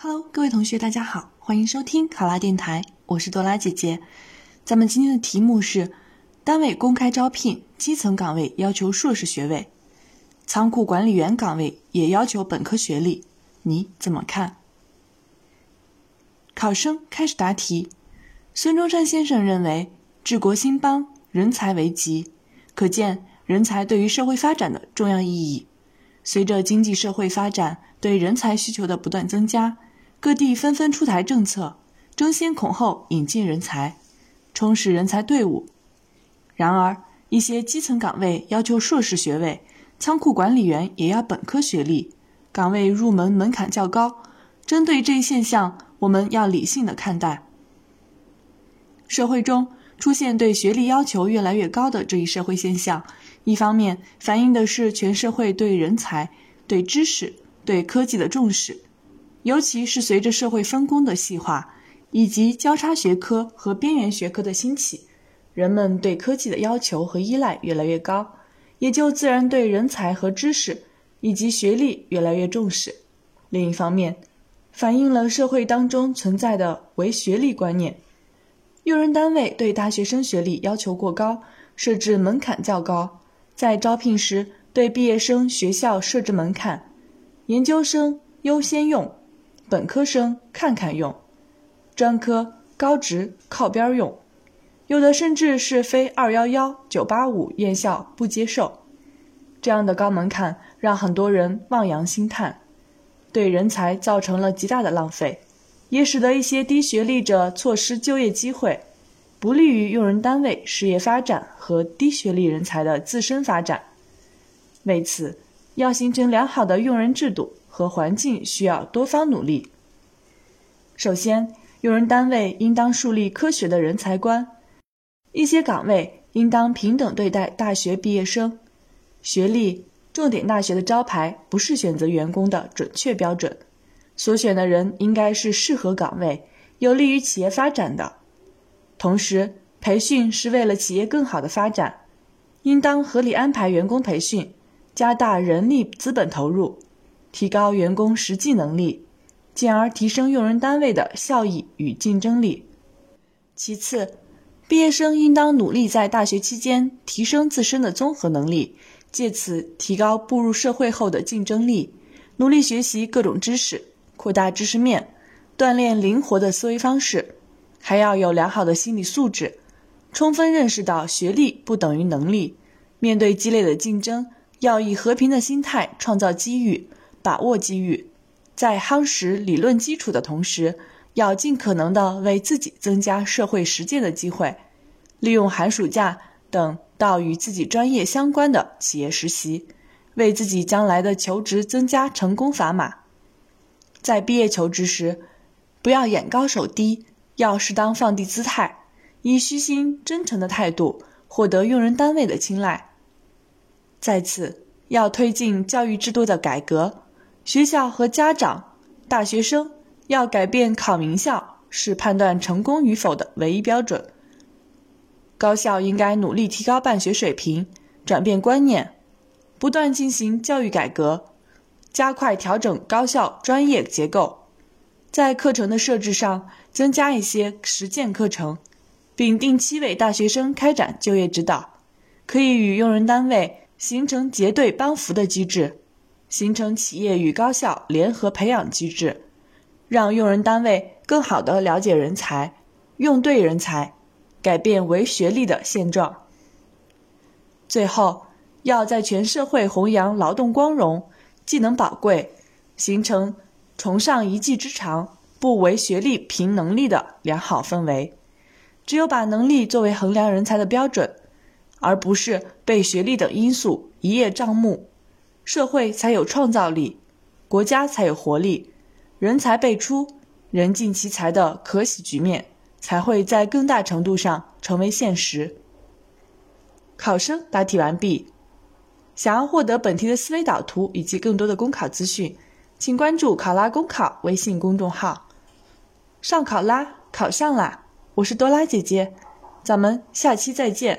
Hello，各位同学，大家好，欢迎收听考拉电台，我是多拉姐姐。咱们今天的题目是：单位公开招聘基层岗位要求硕士学位，仓库管理员岗位也要求本科学历，你怎么看？考生开始答题。孙中山先生认为，治国兴邦，人才为急，可见人才对于社会发展的重要意义。随着经济社会发展，对人才需求的不断增加。各地纷纷出台政策，争先恐后引进人才，充实人才队伍。然而，一些基层岗位要求硕士学位，仓库管理员也要本科学历，岗位入门门槛较高。针对这一现象，我们要理性的看待。社会中出现对学历要求越来越高的这一社会现象，一方面反映的是全社会对人才、对知识、对科技的重视。尤其是随着社会分工的细化，以及交叉学科和边缘学科的兴起，人们对科技的要求和依赖越来越高，也就自然对人才和知识以及学历越来越重视。另一方面，反映了社会当中存在的唯学历观念，用人单位对大学生学历要求过高，设置门槛较高，在招聘时对毕业生学校设置门槛，研究生优先用。本科生看看用，专科高职靠边用，有的甚至是非二幺幺、九八五院校不接受。这样的高门槛让很多人望洋兴叹，对人才造成了极大的浪费，也使得一些低学历者错失就业机会，不利于用人单位事业发展和低学历人才的自身发展。为此，要形成良好的用人制度。和环境需要多方努力。首先，用人单位应当树立科学的人才观，一些岗位应当平等对待大学毕业生。学历，重点大学的招牌不是选择员工的准确标准，所选的人应该是适合岗位、有利于企业发展的。同时，培训是为了企业更好的发展，应当合理安排员工培训，加大人力资本投入。提高员工实际能力，进而提升用人单位的效益与竞争力。其次，毕业生应当努力在大学期间提升自身的综合能力，借此提高步入社会后的竞争力。努力学习各种知识，扩大知识面，锻炼灵活的思维方式，还要有良好的心理素质，充分认识到学历不等于能力。面对激烈的竞争，要以和平的心态创造机遇。把握机遇，在夯实理论基础的同时，要尽可能的为自己增加社会实践的机会，利用寒暑假等到与自己专业相关的企业实习，为自己将来的求职增加成功砝码。在毕业求职时，不要眼高手低，要适当放低姿态，以虚心真诚的态度获得用人单位的青睐。再次，要推进教育制度的改革。学校和家长、大学生要改变考名校是判断成功与否的唯一标准。高校应该努力提高办学水平，转变观念，不断进行教育改革，加快调整高校专业结构，在课程的设置上增加一些实践课程，并定期为大学生开展就业指导，可以与用人单位形成结对帮扶的机制。形成企业与高校联合培养机制，让用人单位更好地了解人才，用对人才，改变唯学历的现状。最后，要在全社会弘扬劳动光荣、技能宝贵，形成崇尚一技之长、不唯学历凭能力的良好氛围。只有把能力作为衡量人才的标准，而不是被学历等因素一叶障目。社会才有创造力，国家才有活力，人才辈出、人尽其才的可喜局面才会在更大程度上成为现实。考生答题完毕。想要获得本题的思维导图以及更多的公考资讯，请关注“考拉公考”微信公众号。上考拉，考上啦！我是多拉姐姐，咱们下期再见。